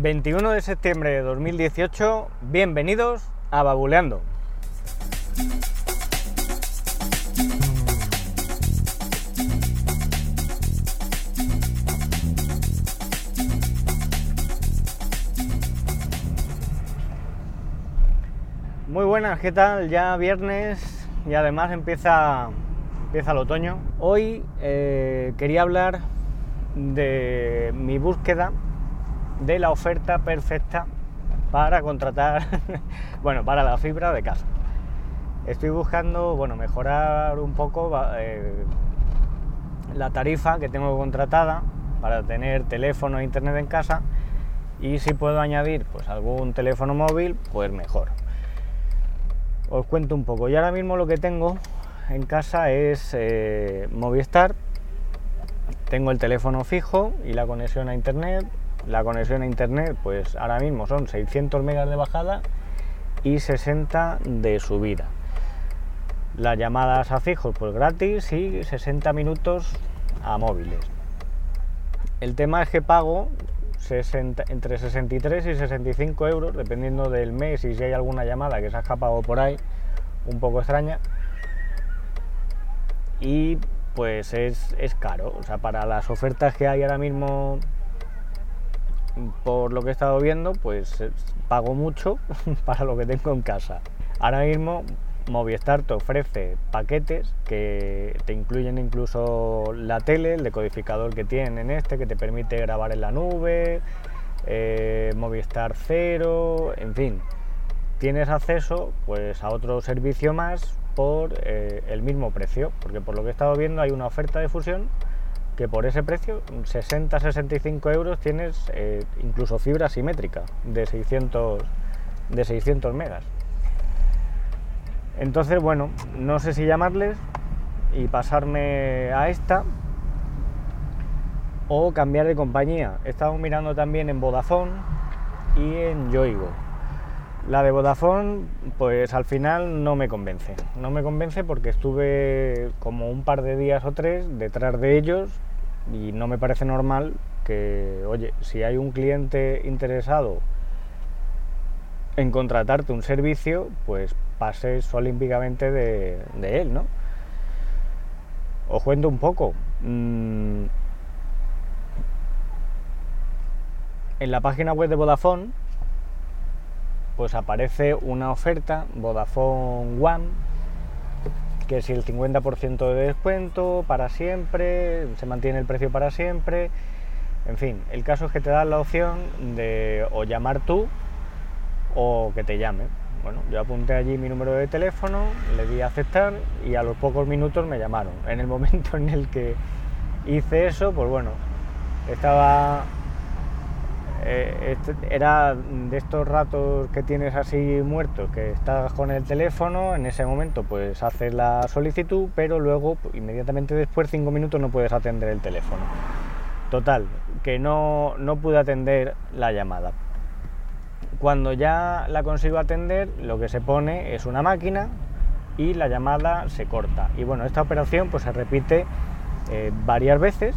21 de septiembre de 2018, bienvenidos a Babuleando. Muy buenas, ¿qué tal? Ya viernes y además empieza, empieza el otoño. Hoy eh, quería hablar de mi búsqueda de la oferta perfecta para contratar, bueno, para la fibra de casa. Estoy buscando, bueno, mejorar un poco eh, la tarifa que tengo contratada para tener teléfono e internet en casa y si puedo añadir pues algún teléfono móvil, pues mejor. Os cuento un poco. Y ahora mismo lo que tengo en casa es eh, Movistar. Tengo el teléfono fijo y la conexión a internet la conexión a internet, pues ahora mismo son 600 megas de bajada y 60 de subida. Las llamadas a fijos, pues gratis y 60 minutos a móviles. El tema es que pago entre 63 y 65 euros, dependiendo del mes y si hay alguna llamada que se ha escapado por ahí, un poco extraña. Y pues es, es caro, o sea, para las ofertas que hay ahora mismo por lo que he estado viendo, pues eh, pago mucho para lo que tengo en casa. Ahora mismo Movistar te ofrece paquetes que te incluyen incluso la tele, el decodificador que tienen en este, que te permite grabar en la nube, eh, Movistar Cero, en fin. Tienes acceso pues a otro servicio más por eh, el mismo precio, porque por lo que he estado viendo hay una oferta de fusión que por ese precio, 60-65 euros, tienes eh, incluso fibra simétrica de 600, de 600 megas. Entonces, bueno, no sé si llamarles y pasarme a esta o cambiar de compañía. He estado mirando también en Vodafone y en Yoigo. La de Vodafone, pues al final no me convence. No me convence porque estuve como un par de días o tres detrás de ellos y no me parece normal que, oye, si hay un cliente interesado en contratarte un servicio, pues pases olímpicamente de, él, ¿no? Os cuento un poco. Mm, en la página web de Vodafone, pues aparece una oferta, Vodafone One, que si el 50% de descuento para siempre, se mantiene el precio para siempre, en fin, el caso es que te dan la opción de o llamar tú o que te llame. Bueno, yo apunté allí mi número de teléfono, le di a aceptar y a los pocos minutos me llamaron. En el momento en el que hice eso, pues bueno, estaba eh, era de estos ratos que tienes así muertos, que estás con el teléfono, en ese momento pues haces la solicitud, pero luego pues, inmediatamente después, cinco minutos, no puedes atender el teléfono. Total, que no, no pude atender la llamada. Cuando ya la consigo atender, lo que se pone es una máquina y la llamada se corta. Y bueno, esta operación pues se repite eh, varias veces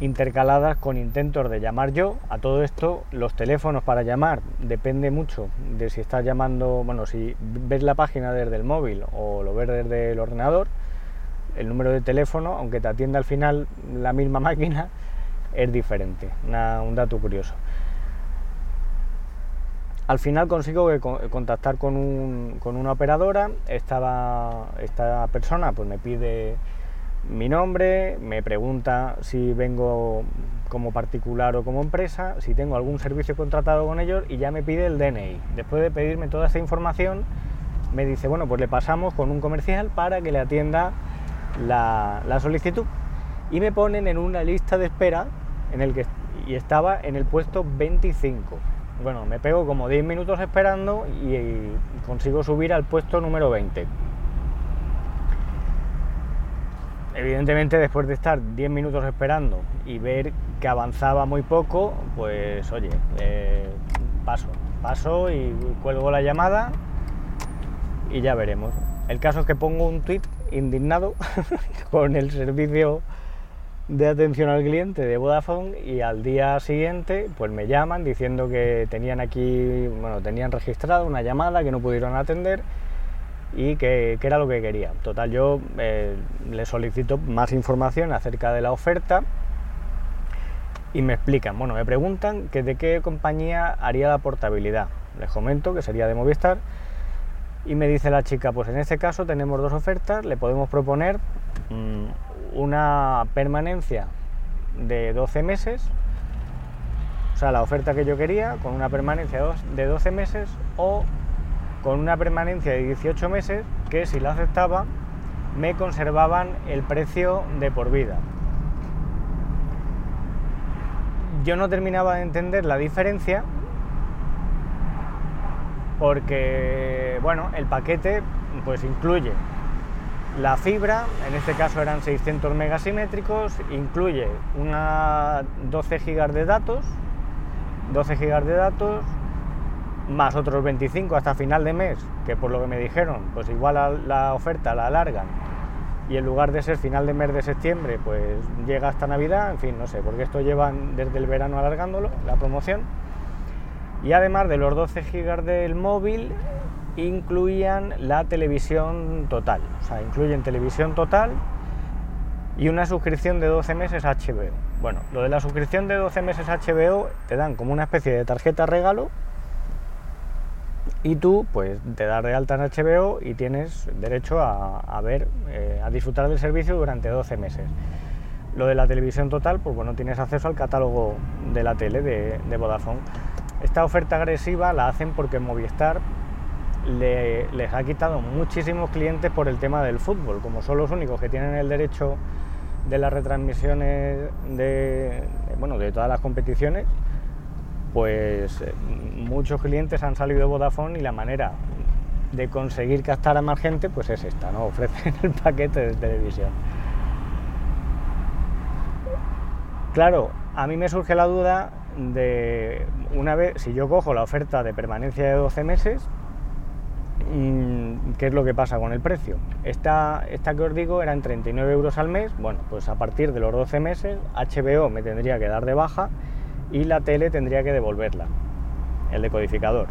intercaladas con intentos de llamar yo. A todo esto, los teléfonos para llamar depende mucho de si estás llamando, bueno, si ves la página desde el móvil o lo ves desde el ordenador, el número de teléfono, aunque te atienda al final la misma máquina, es diferente. un dato curioso. Al final consigo contactar con, un, con una operadora, estaba, esta persona pues me pide mi nombre, me pregunta si vengo como particular o como empresa, si tengo algún servicio contratado con ellos y ya me pide el DNI. Después de pedirme toda esta información, me dice, bueno, pues le pasamos con un comercial para que le atienda la, solicitud. Y me ponen en una lista de espera en el que y estaba en el puesto 25. Bueno, me pego como 10 minutos esperando y consigo subir al puesto número 20 evidentemente después de estar 10 minutos esperando y ver que avanzaba muy poco, pues oye, eh, paso, paso y cuelgo la llamada y ya veremos. El caso es que pongo un tweet indignado con el servicio de atención al cliente de Vodafone y al día siguiente pues me llaman diciendo que tenían aquí, bueno, tenían registrado una llamada que no pudieron atender y que, era lo que quería. Total, yo eh, le solicito más información acerca de la oferta y me explican, bueno, me preguntan que de qué compañía haría la portabilidad. Les comento que sería de Movistar y me dice la chica, pues en este caso tenemos dos ofertas, le podemos proponer mm, una permanencia de 12 meses, o sea, la oferta que yo quería, con una permanencia de 12 meses o con una permanencia de 18 meses que si la aceptaba me conservaban el precio de por vida. Yo no terminaba de entender la diferencia porque, bueno, el paquete pues incluye la fibra, en este caso eran 600 megasimétricos, incluye una 12 gigas de datos, 12 gigas de datos, más otros 25 hasta final de mes, que por lo que me dijeron, pues igual la oferta la alargan y en lugar de ser final de mes de septiembre, pues llega hasta Navidad, en fin, no sé, porque esto llevan desde el verano alargándolo, la promoción. Y además de los 12 gigas del móvil, incluían la televisión total. O sea, incluyen televisión total y una suscripción de 12 meses HBO. Bueno, lo de la suscripción de 12 meses HBO te dan como una especie de tarjeta regalo y tú pues te das de alta en HBO y tienes derecho a, ver, eh, a disfrutar del servicio durante 12 meses. Lo de la televisión total, pues bueno, tienes acceso al catálogo de la tele de, Vodafone. Esta oferta agresiva la hacen porque Movistar les ha quitado muchísimos clientes por el tema del fútbol, como son los únicos que tienen el derecho de las retransmisiones bueno, de todas las competiciones, pues eh, muchos clientes han salido de Vodafone y la manera de conseguir captar a más gente pues es esta, ¿no? Ofrecen el paquete de televisión. Claro, a mí me surge la duda de una vez, si yo cojo la oferta de permanencia de 12 meses, mm, ¿qué es lo que pasa con el precio? Esta, esta que os digo eran 39 euros al mes, bueno, pues a partir de los 12 meses HBO me tendría que dar de baja y la tele tendría que devolverla, el decodificador.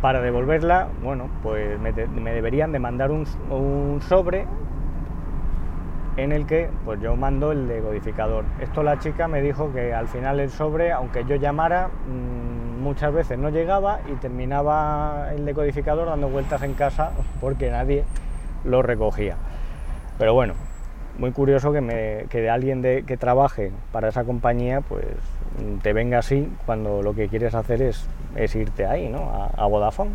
Para devolverla, bueno, pues me, deberían de mandar un, sobre en el que pues yo mando el decodificador. Esto la chica me dijo que al final el sobre, aunque yo llamara, mm, muchas veces no llegaba y terminaba el decodificador dando vueltas en casa porque nadie lo recogía. Pero bueno, muy curioso que, me, que alguien de, que trabaje para esa compañía pues te venga así cuando lo que quieres hacer es, irte ahí, ¿no? A, a Vodafone.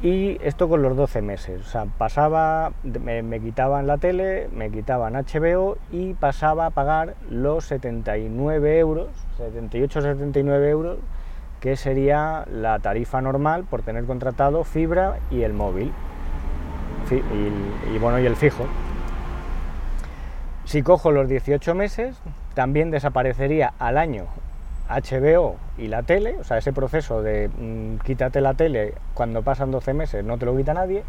Y esto con los 12 meses, o sea, pasaba, me, quitaban la tele, me quitaban HBO y pasaba a pagar los 79 euros, 78-79 euros, que sería la tarifa normal por tener contratado fibra y el móvil, y, bueno, y el fijo. Si cojo los 18 meses, también desaparecería al año HBO y la tele, o sea, ese proceso de mm, quítate la tele cuando pasan 12 meses no te lo quita nadie,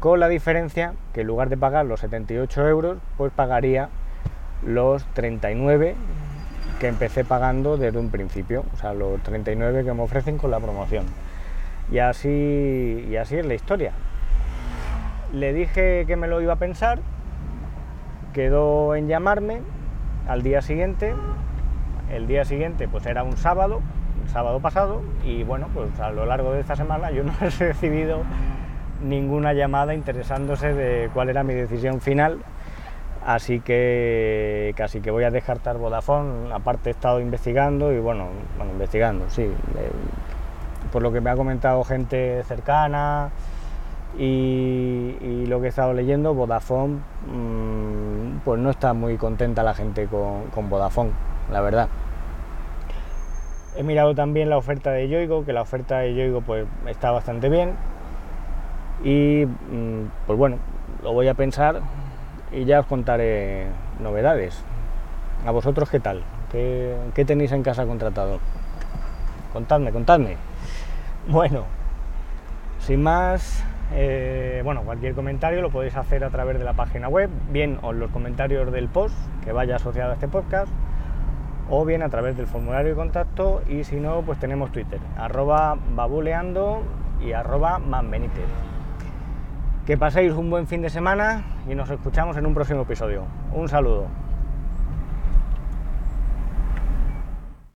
con la diferencia que en lugar de pagar los 78 euros, pues pagaría los 39 que empecé pagando desde un principio, o sea, los 39 que me ofrecen con la promoción. Y así, y así es la historia. Le dije que me lo iba a pensar, quedó en llamarme al día siguiente el día siguiente pues era un sábado, el sábado pasado, y bueno, pues a lo largo de esta semana yo no he recibido ninguna llamada interesándose de cuál era mi decisión final. Así que casi que voy a descartar Vodafone. Aparte he estado investigando y bueno, bueno investigando, sí. Eh, por lo que me ha comentado gente cercana y, lo que he estado leyendo, Vodafone, mm, pues no está muy contenta la gente con, con Vodafone la verdad. He mirado también la oferta de Yoigo, que la oferta de Yoigo pues está bastante bien. Y mm, pues bueno, lo voy a pensar y ya os contaré novedades. ¿A vosotros qué tal? ¿Qué, qué tenéis en casa contratado? Contadme, contadme. Bueno, sin más, eh, bueno, cualquier comentario lo podéis hacer a través de la página web, bien o en los comentarios del post que vaya asociado a este podcast, o bien a través del formulario de contacto, y si no, pues tenemos Twitter, arroba babuleando y arroba. Que paséis un buen fin de semana y nos escuchamos en un próximo episodio. Un saludo.